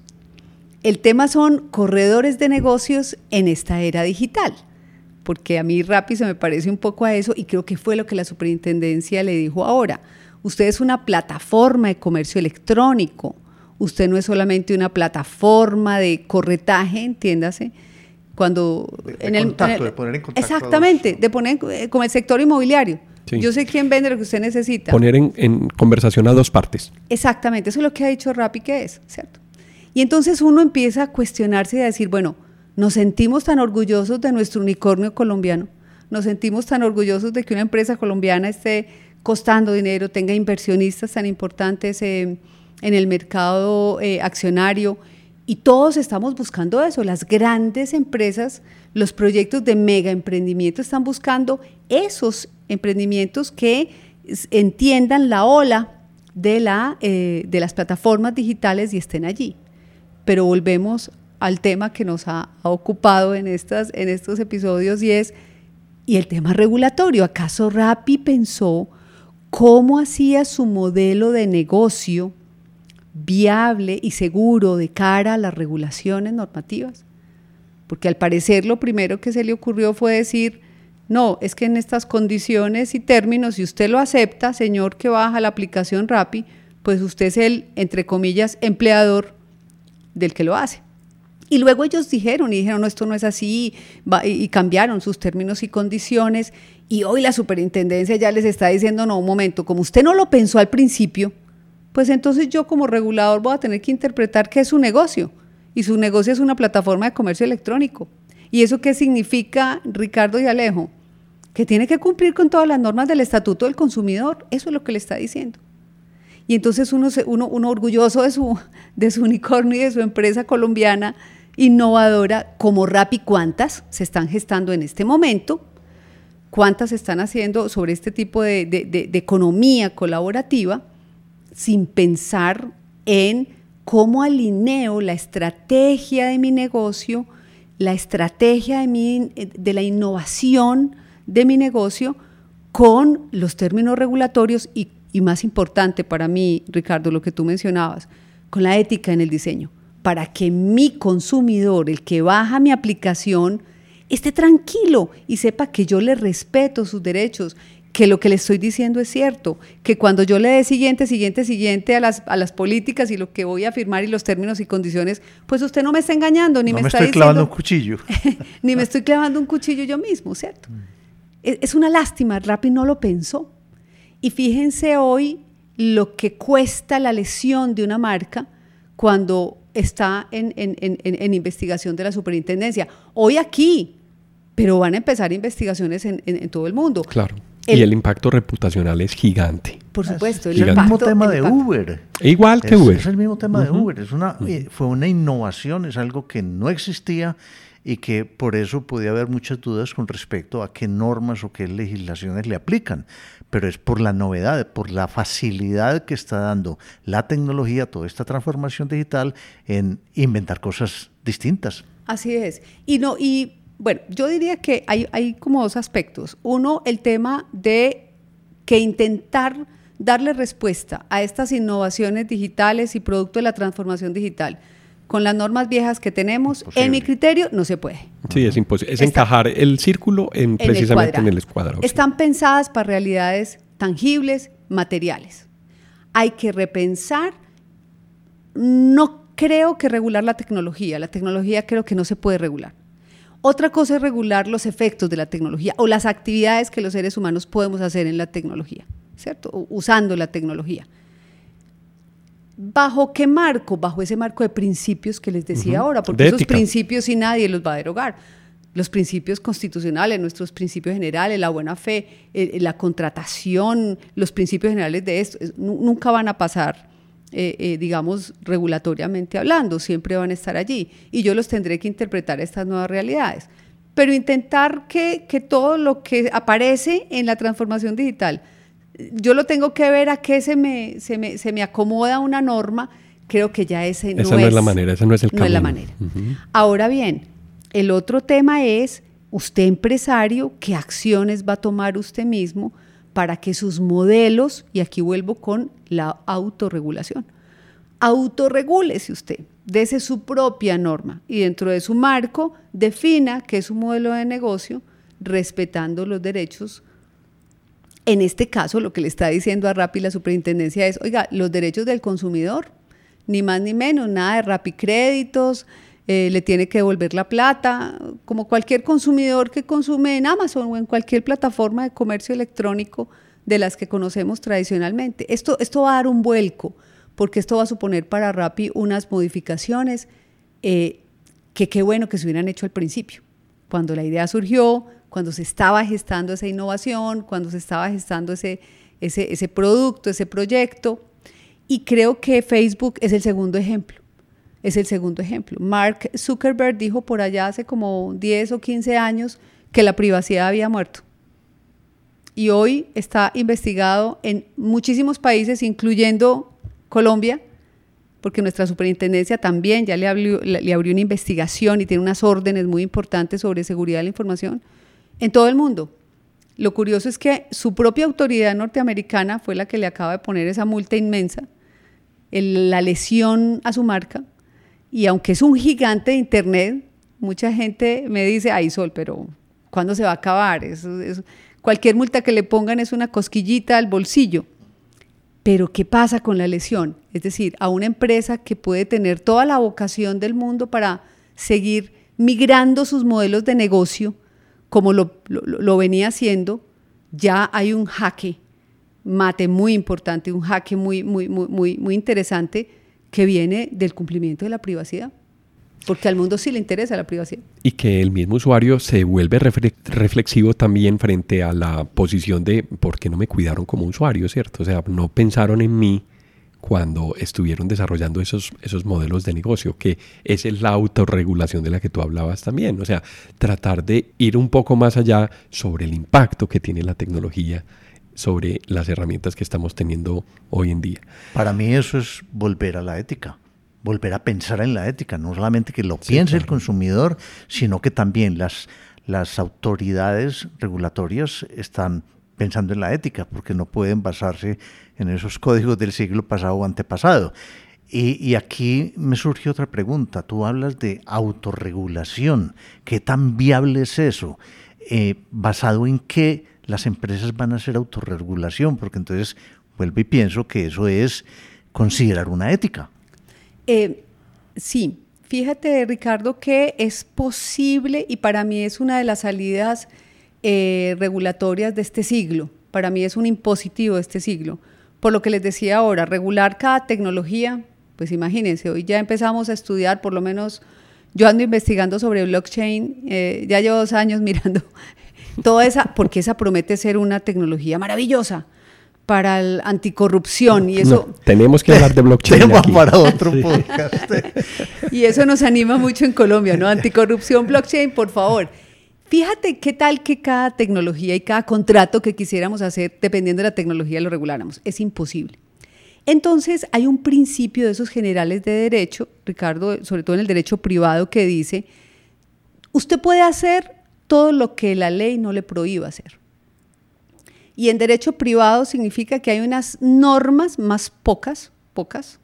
el tema son corredores de negocios en esta era digital, porque a mí Rappi se me parece un poco a eso y creo que fue lo que la superintendencia le dijo ahora. Usted es una plataforma de comercio electrónico, usted no es solamente una plataforma de corretaje, entiéndase, cuando en, el, de poner en contacto exactamente de poner eh, con el sector inmobiliario. Yo sé quién vende lo que usted necesita. Poner en, en, conversación a dos partes. Exactamente eso es lo que ha dicho Rappi que es cierto y entonces uno empieza a cuestionarse y a decir, bueno, nos sentimos tan orgullosos de nuestro unicornio colombiano, nos sentimos tan orgullosos de que una empresa colombiana esté costando dinero, tenga inversionistas tan importantes en el mercado eh, accionario. Y todos estamos buscando eso. Las grandes empresas, los proyectos de mega emprendimiento están buscando esos emprendimientos que entiendan la ola de, la, eh, de las plataformas digitales y estén allí pero volvemos al tema que nos ha, ocupado en, estas, en estos episodios y es, ¿y el tema regulatorio? ¿Acaso Rappi pensó cómo hacía su modelo de negocio viable y seguro de cara a las regulaciones normativas? Porque al parecer lo primero que se le ocurrió fue decir, no, es que en estas condiciones y términos, si usted lo acepta, señor que baja la aplicación Rappi, pues usted es el, entre comillas, empleador del que lo hace. Y luego ellos dijeron y dijeron, no, esto no es así, y, cambiaron sus términos y condiciones. Y hoy la superintendencia ya les está diciendo, no, un momento, como usted no lo pensó al principio, pues entonces yo como regulador voy a tener que interpretar que es su negocio. Y su negocio es una plataforma de comercio electrónico. ¿Y eso qué significa, Ricardo y Alejo? Que tiene que cumplir con todas las normas del Estatuto del Consumidor. Eso es lo que le está diciendo. Y entonces uno, uno, uno orgulloso de su, de su unicornio y de su empresa colombiana innovadora como Rappi, ¿cuántas se están gestando en este momento? ¿Cuántas se están haciendo sobre este tipo de, de economía colaborativa sin pensar en cómo alineo la estrategia de mi negocio, la estrategia de, mi, de la innovación de mi negocio con los términos regulatorios y y más importante para mí, Ricardo, lo que tú mencionabas, con la ética en el diseño, para que mi consumidor, el que baja mi aplicación, esté tranquilo y sepa que yo le respeto sus derechos, que lo que le estoy diciendo es cierto, que cuando yo le dé siguiente, siguiente, siguiente a las, a las políticas y lo que voy a firmar y los términos y condiciones, pues usted no me está engañando, ni me, está estoy clavando un cuchillo. ni me estoy clavando un cuchillo yo mismo, ¿cierto? Mm. Es, es una lástima, Rappi no lo pensó. Y fíjense hoy lo que cuesta la lesión de una marca cuando está en, investigación de la superintendencia. Hoy aquí, pero van a empezar investigaciones en, todo el mundo. Claro. y el impacto reputacional es gigante. Por supuesto. Es el, mismo tema de Uber. Igual que Uber. Es el mismo tema de Uber. Es una, eh, fue una innovación, es algo que no existía y que por eso podía haber muchas dudas con respecto a qué normas o qué legislaciones le aplican. Pero es por la novedad, por la facilidad que está dando la tecnología, toda esta transformación digital en inventar cosas distintas. Así es. Y no, y bueno, yo diría que hay, hay como dos aspectos. Uno, el tema de que intentar darle respuesta a estas innovaciones digitales y producto de la transformación digital con las normas viejas que tenemos, en mi criterio, no se puede. Sí, es imposible. Es encajar el círculo en, precisamente en el escuadro. Están pensadas para realidades tangibles, materiales. Hay que repensar, no creo que regular la tecnología, la tecnología creo que no se puede regular. Otra cosa es regular los efectos de la tecnología o las actividades que los seres humanos podemos hacer en la tecnología, ¿cierto? usando la tecnología. ¿Bajo qué marco? Bajo ese marco de principios que les decía ahora, porque esos principios sí nadie los va a derogar. Los principios constitucionales, nuestros principios generales, la buena fe, eh, la contratación, los principios generales de esto, nunca van a pasar eh, eh, digamos, regulatoriamente hablando, siempre van a estar allí y yo los tendré que interpretar estas nuevas realidades. Pero intentar que, que todo lo que aparece en la transformación digital, yo lo tengo que ver a qué se me, se me, se me acomoda una norma, creo que ya ese no, esa no es, la manera, esa no es el no es la manera. Ahora bien, el otro tema es, usted empresario, ¿qué acciones va a tomar usted mismo para que sus modelos, y aquí vuelvo con la autorregulación, autorregúlese usted, dese su propia norma y dentro de su marco defina qué es un modelo de negocio respetando los derechos. En este caso, lo que le está diciendo a Rappi la superintendencia es, oiga, los derechos del consumidor, ni más ni menos, nada de Rappi créditos, eh, le tiene que devolver la plata, como cualquier consumidor que consume en Amazon o en cualquier plataforma de comercio electrónico de las que conocemos tradicionalmente. Esto, esto va a dar un vuelco, porque esto va a suponer para Rappi unas modificaciones eh, que qué bueno que se hubieran hecho al principio, cuando la idea surgió, cuando se estaba gestando esa innovación, cuando se estaba gestando ese, ese, ese producto, ese proyecto. Y creo que Facebook es el segundo ejemplo es el segundo ejemplo. Mark Zuckerberg dijo por allá hace como 10 o 15 años que la privacidad había muerto. Y hoy está investigado en muchísimos países, incluyendo Colombia, porque nuestra superintendencia también ya le abrió, le abrió una investigación y tiene unas órdenes muy importantes sobre seguridad de la información en todo el mundo. Lo curioso es que su propia autoridad norteamericana fue la que le acaba de poner esa multa inmensa, la lesión a su marca, y aunque es un gigante de Internet, mucha gente me dice, ay Sol, pero ¿cuándo se va a acabar? cualquier multa que le pongan es una cosquillita al bolsillo. Pero ¿qué pasa con la lesión? Es decir, a una empresa que puede tener toda la vocación del mundo para seguir migrando sus modelos de negocio, como lo, lo venía haciendo, ya hay un jaque mate muy importante, un jaque muy, muy, muy, muy, muy interesante que viene del cumplimiento de la privacidad. Porque al mundo sí le interesa la privacidad. Y que el mismo usuario se vuelve reflexivo también frente a la posición de por qué no me cuidaron como usuario, ¿cierto? O sea, no pensaron en mí cuando estuvieron desarrollando esos, esos modelos de negocio, que esa es la autorregulación de la que tú hablabas también. O sea, tratar de ir un poco más allá sobre el impacto que tiene la tecnología sobre las herramientas que estamos teniendo hoy en día. Para mí eso es volver a la ética, volver a pensar en la ética, no solamente que lo piense el consumidor, sino que también las, las autoridades regulatorias están pensando en la ética, porque no pueden basarse en esos códigos del siglo pasado o antepasado. Y, aquí me surge otra pregunta. Tú hablas de autorregulación. ¿Qué tan viable es eso? Eh, ¿Basado en qué las empresas van a hacer autorregulación, porque entonces vuelvo y pienso que eso es considerar una ética. Eh, sí, fíjate Ricardo que es posible y para mí es una de las salidas eh, regulatorias de este siglo, para mí es un impositivo de este siglo. Por lo que les decía ahora, regular cada tecnología, pues imagínense, hoy ya empezamos a estudiar, por lo menos yo ando investigando sobre blockchain, eh, ya llevo dos años mirando Toda esa, porque esa promete ser una tecnología maravillosa para la anticorrupción y eso tenemos que hablar de blockchain Tema aquí. para otro podcast. y eso nos anima mucho en Colombia, ¿no? Anticorrupción, blockchain, por favor. Fíjate qué tal que cada tecnología y cada contrato que quisiéramos hacer, dependiendo de la tecnología, lo reguláramos. Es imposible. Entonces, hay un principio de esos generales de derecho, Ricardo, sobre todo en el derecho privado, que dice, usted puede hacer todo lo que la ley no le prohíba hacer. Y en derecho privado significa que hay unas normas más pocas, pocas,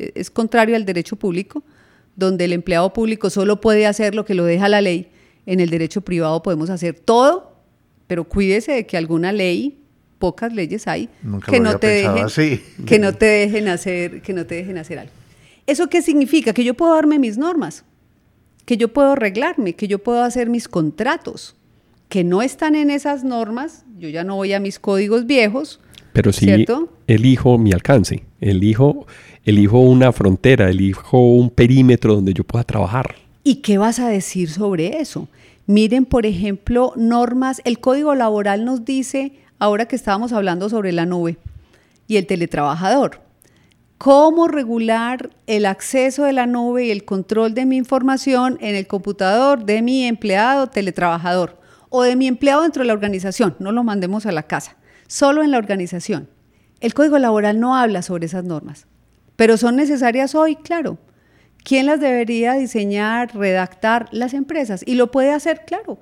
e- es contrario al derecho público, donde el empleado público solo puede hacer lo que lo deja la ley. En el derecho privado podemos hacer todo, pero cuídese de que alguna ley, pocas leyes hay, Nunca que no te dejen, así. que no te dejen hacer, que no te dejen hacer algo. ¿Eso qué significa? Que yo puedo darme mis normas, que yo puedo arreglarme, que yo puedo hacer mis contratos, que no están en esas normas, yo ya no voy a mis códigos viejos, Pero sí ¿Cierto? elijo mi alcance, elijo, elijo una frontera, elijo un perímetro donde yo pueda trabajar. ¿Y qué vas a decir sobre eso? Miren, por ejemplo, normas, el Código Laboral nos dice, ahora que estábamos hablando sobre la nube y el teletrabajador, cómo regular el acceso de la nube y el control de mi información en el computador de mi empleado teletrabajador o de mi empleado dentro de la organización, no lo mandemos a la casa, solo en la organización. El Código Laboral no habla sobre esas normas, pero son necesarias hoy, claro. ¿Quién las debería diseñar, redactar? Las empresas. Y lo puede hacer, claro.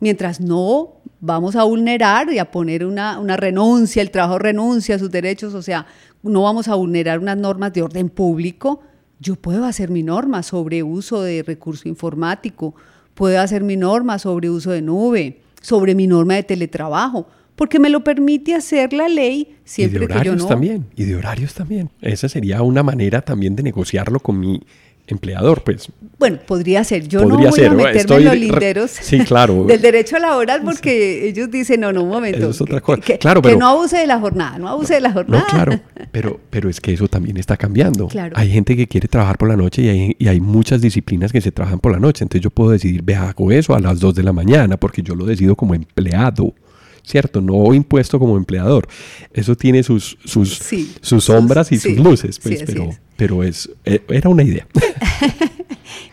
Mientras no vamos a vulnerar y a poner una, una renuncia, el trabajo renuncia a sus derechos, o sea, no vamos a vulnerar unas normas de orden público, yo puedo hacer mi norma sobre uso de recurso informático, puedo hacer mi norma sobre uso de nube, sobre mi norma de teletrabajo, porque me lo permite hacer la ley siempre y de que yo horarios no. también, y de horarios también. Esa sería una manera también de negociarlo con mi empleador, pues. Bueno, podría ser. Yo Podría no voy ser, a meterme Estoy en los linderos sí, claro. del derecho laboral porque ellos dicen, no, no, un momento. Eso es otra que- cosa. Que, Claro, que pero- no abuse de la jornada, no abuse de la jornada. No, claro, pero, pero es que eso también está cambiando. Claro. Hay gente que quiere trabajar por la noche y hay, y hay muchas disciplinas que se trabajan por la noche. Entonces yo puedo decidir, ve, hago eso a las 2 de la mañana porque yo lo decido como empleado. ¿Cierto? No impuesto como empleador. Eso tiene sus, sus, Sí, sus sombras y sí, sus luces, pues, sí, pero, es. Pero es, eh, era una idea.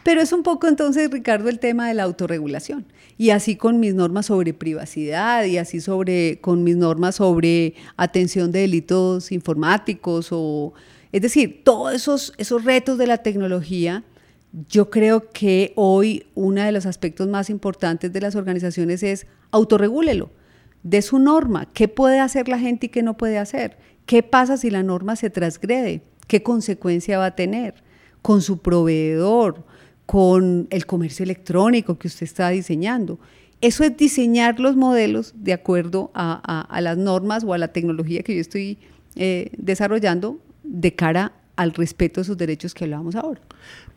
Pero es un poco entonces, Ricardo, el tema de la autorregulación. Y así con mis normas sobre privacidad y así sobre con mis normas sobre atención de delitos informáticos o es decir, todos esos, esos retos de la tecnología, yo creo que hoy uno de los aspectos más importantes de las organizaciones es autorregúlelo, de su norma, qué puede hacer la gente y qué no puede hacer, qué pasa si la norma se transgrede, qué consecuencia va a tener con su proveedor, con el comercio electrónico que usted está diseñando. Eso es diseñar los modelos de acuerdo a, a- las normas o a la tecnología que yo estoy eh, desarrollando de cara al respeto de sus derechos que hablábamos ahora.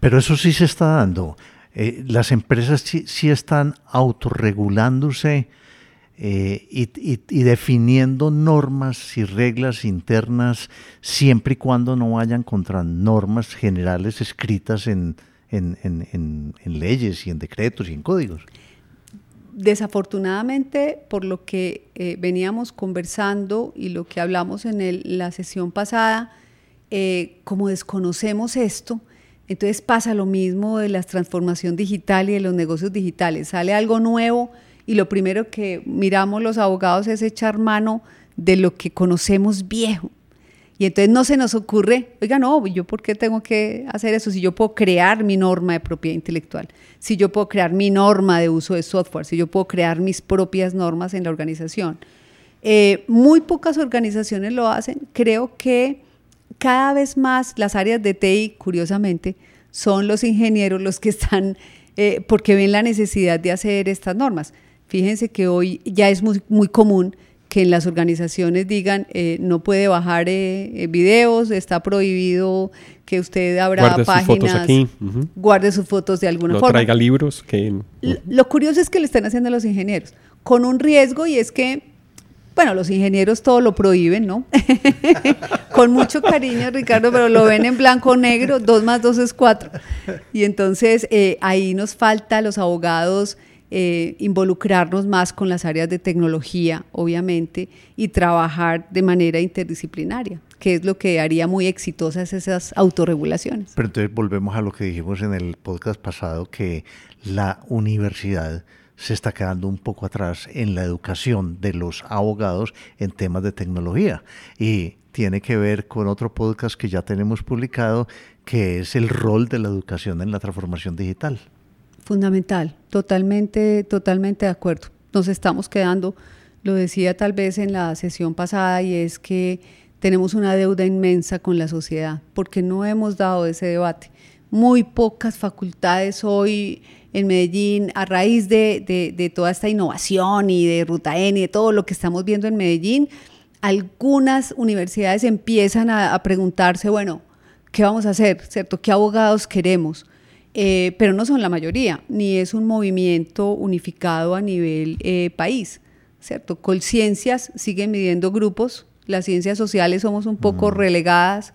Pero eso sí se está dando. Eh, las empresas sí, sí están autorregulándose eh, y, y- y definiendo normas y reglas internas siempre y cuando no vayan contra normas generales escritas en, en- en- en- leyes y en decretos y en códigos. Desafortunadamente, por lo que eh, veníamos conversando y lo que hablamos en el- la sesión pasada, eh, como desconocemos esto, entonces pasa lo mismo de la transformación digital y de los negocios digitales. Sale algo nuevo y lo primero que miramos los abogados es echar mano de lo que conocemos viejo. Y entonces no se nos ocurre, oiga, no, yo por qué tengo que hacer eso si yo puedo crear mi norma de propiedad intelectual, si yo puedo crear mi norma de uso de software, si yo puedo crear mis propias normas en la organización. Eh, muy pocas organizaciones lo hacen. Creo que cada vez más las áreas de TI, curiosamente, son los ingenieros los que están, eh, porque ven la necesidad de hacer estas normas. Fíjense que hoy ya es muy, muy común que en las organizaciones digan eh, no puede bajar eh, eh, videos, está prohibido que usted abra Guarde sus páginas, fotos aquí, ujú. guarde sus fotos de alguna no forma. traiga libros que... L- Lo curioso es que le están haciendo a los ingenieros, con un riesgo y es que, bueno, los ingenieros todo lo prohíben, ¿no? con mucho cariño, Ricardo, pero lo ven en blanco o negro, dos más dos es cuatro. Y entonces eh, ahí nos falta los abogados eh, involucrarnos más con las áreas de tecnología, obviamente, y trabajar de manera interdisciplinaria, que es lo que haría muy exitosas esas autorregulaciones. Pero entonces volvemos a lo que dijimos en el podcast pasado, que la universidad se está quedando un poco atrás en la educación de los abogados en temas de tecnología. Y tiene que ver con otro podcast que ya tenemos publicado, que es el rol de la educación en la transformación digital. Fundamental, totalmente, totalmente de acuerdo. Nos estamos quedando, lo decía tal vez en la sesión pasada, y es que tenemos una deuda inmensa con la sociedad, porque no hemos dado ese debate. Muy pocas facultades hoy en Medellín, a raíz de, toda esta innovación y de Ruta N y de todo lo que estamos viendo en Medellín, algunas universidades empiezan a, a preguntarse, bueno, ¿qué vamos a hacer? ¿Cierto? ¿Qué abogados queremos? Eh, pero no son la mayoría, ni es un movimiento unificado a nivel eh, país, ¿cierto? Colciencias siguen midiendo grupos, las ciencias sociales somos un poco mm. relegadas,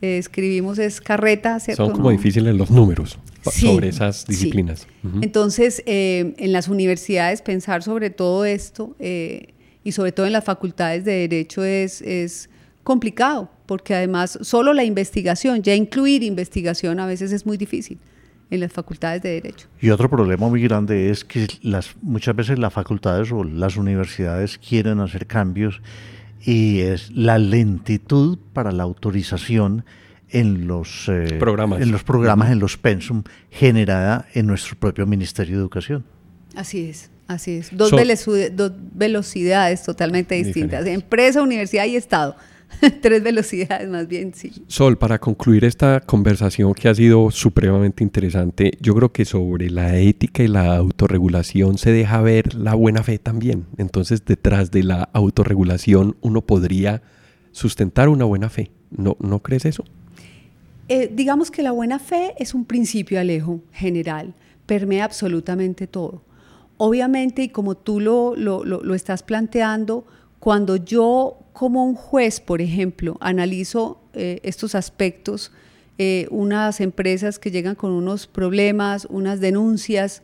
eh, escribimos es carreta, ¿cierto? Son como difíciles los números sobre esas disciplinas. Entonces, en las universidades pensar sobre todo esto y sobre todo en las facultades de Derecho es, es complicado, porque además solo la investigación, ya incluir investigación a veces es muy difícil en las facultades de Derecho. Y otro problema muy grande es que las, muchas veces las facultades o las universidades quieren hacer cambios y es la lentitud para la autorización en los eh, programas, en los, programas en los pensum generada en nuestro propio Ministerio de Educación. Así es, así es. Dos, dos velocidades totalmente distintas, empresa, universidad y Estado. Tres velocidades más bien, sí. Sol, para concluir esta conversación que ha sido supremamente interesante, yo creo que sobre la ética y la autorregulación se deja ver la buena fe también. Entonces, detrás de la autorregulación uno podría sustentar una buena fe. ¿No, ¿no crees eso? Eh, digamos que la buena fe es un principio, Alejo, general, permea absolutamente todo. Obviamente, y como tú lo, lo, lo estás planteando, cuando yo como un juez, por ejemplo, analizo eh, estos aspectos, eh, unas empresas que llegan con unos problemas, unas denuncias,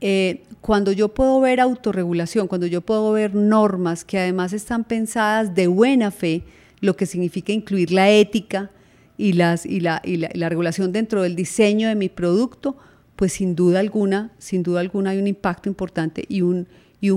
eh, cuando yo puedo ver autorregulación, cuando yo puedo ver normas que además están pensadas de buena fe, lo que significa incluir la ética y, la, regulación dentro del diseño de mi producto, pues sin duda alguna, sin duda alguna hay un impacto importante y un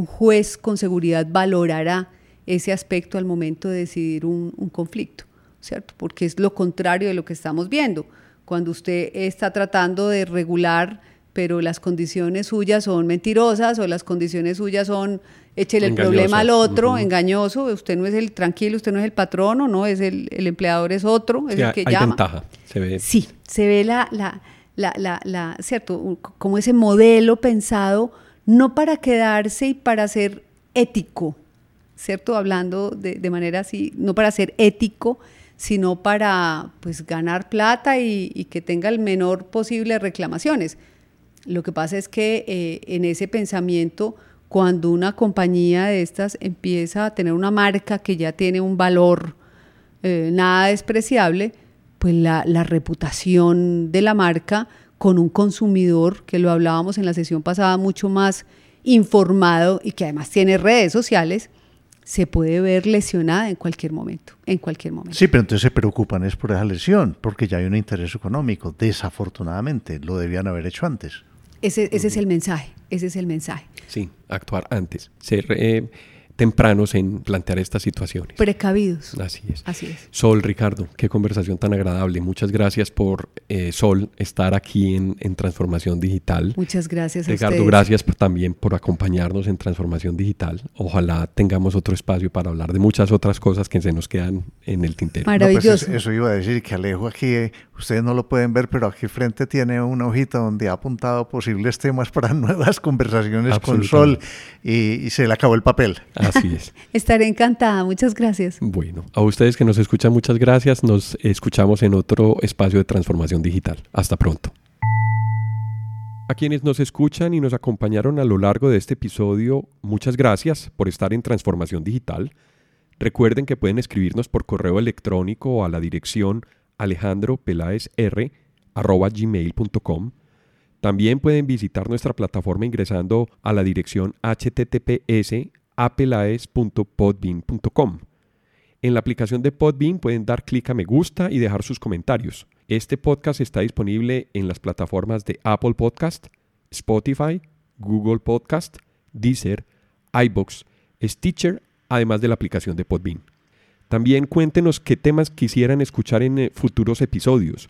juez con seguridad valorará ese aspecto al momento de decidir un, conflicto, ¿cierto? Porque es lo contrario de lo que estamos viendo. Cuando usted está tratando de regular, pero las condiciones suyas son mentirosas o las condiciones suyas son échele el problema al otro, engañoso, usted no es el tranquilo, usted no es el patrono, no, es el, empleador es otro, es el que hay ventaja, se ve. Sí, se ve la, la, la, la, ¿cierto? Como ese modelo pensado no para quedarse y para ser ético, ¿cierto? Hablando de, manera así, no para ser ético, sino para pues ganar plata y, que tenga el menor posible reclamaciones. Lo que pasa es que eh, en ese pensamiento, cuando una compañía de estas empieza a tener una marca que ya tiene un valor eh, nada despreciable, pues la, la reputación de la marca con un consumidor, que lo hablábamos en la sesión pasada, mucho más informado y que además tiene redes sociales, se puede ver lesionada en cualquier momento, en cualquier momento. Sí, pero entonces se preocupan es por esa lesión, porque ya hay un interés económico, desafortunadamente, lo debían haber hecho antes. Ese, ese es el mensaje, ese es el mensaje. Sí, actuar antes, ser eh, tempranos en plantear estas situaciones. Precavidos. Así es. Así es. Sol, Ricardo, qué conversación tan agradable. Muchas gracias por, eh, Sol, estar aquí en, Transformación Digital. Muchas gracias. Ricardo, gracias también por acompañarnos en Transformación Digital. Ojalá tengamos otro espacio para hablar de muchas otras cosas que se nos quedan en el tintero. Pues Maravilloso. eso, iba a decir, que Alejo aquí, eh, ustedes no lo pueden ver, pero aquí frente tiene una hojita donde ha apuntado posibles temas para nuevas conversaciones con Sol y, y se le acabó el papel. Así es. Estaré encantada, muchas gracias. Bueno, a ustedes que nos escuchan, muchas gracias. Nos escuchamos en otro espacio de transformación digital. Hasta pronto. A quienes nos escuchan y nos acompañaron a lo largo de este episodio, muchas gracias por estar en Transformación Digital. Recuerden que pueden escribirnos por correo electrónico a la dirección alejandropelaesr.gmail.com También pueden visitar nuestra plataforma ingresando a la dirección https apelaes.podbean.com. En la aplicación de Podbean pueden dar clic a me gusta y dejar sus comentarios. Este podcast está disponible en las plataformas de Apple Podcast, Spotify, Google Podcast, Deezer, iBox, Stitcher, además de la aplicación de Podbean. También cuéntenos qué temas quisieran escuchar en eh, futuros episodios.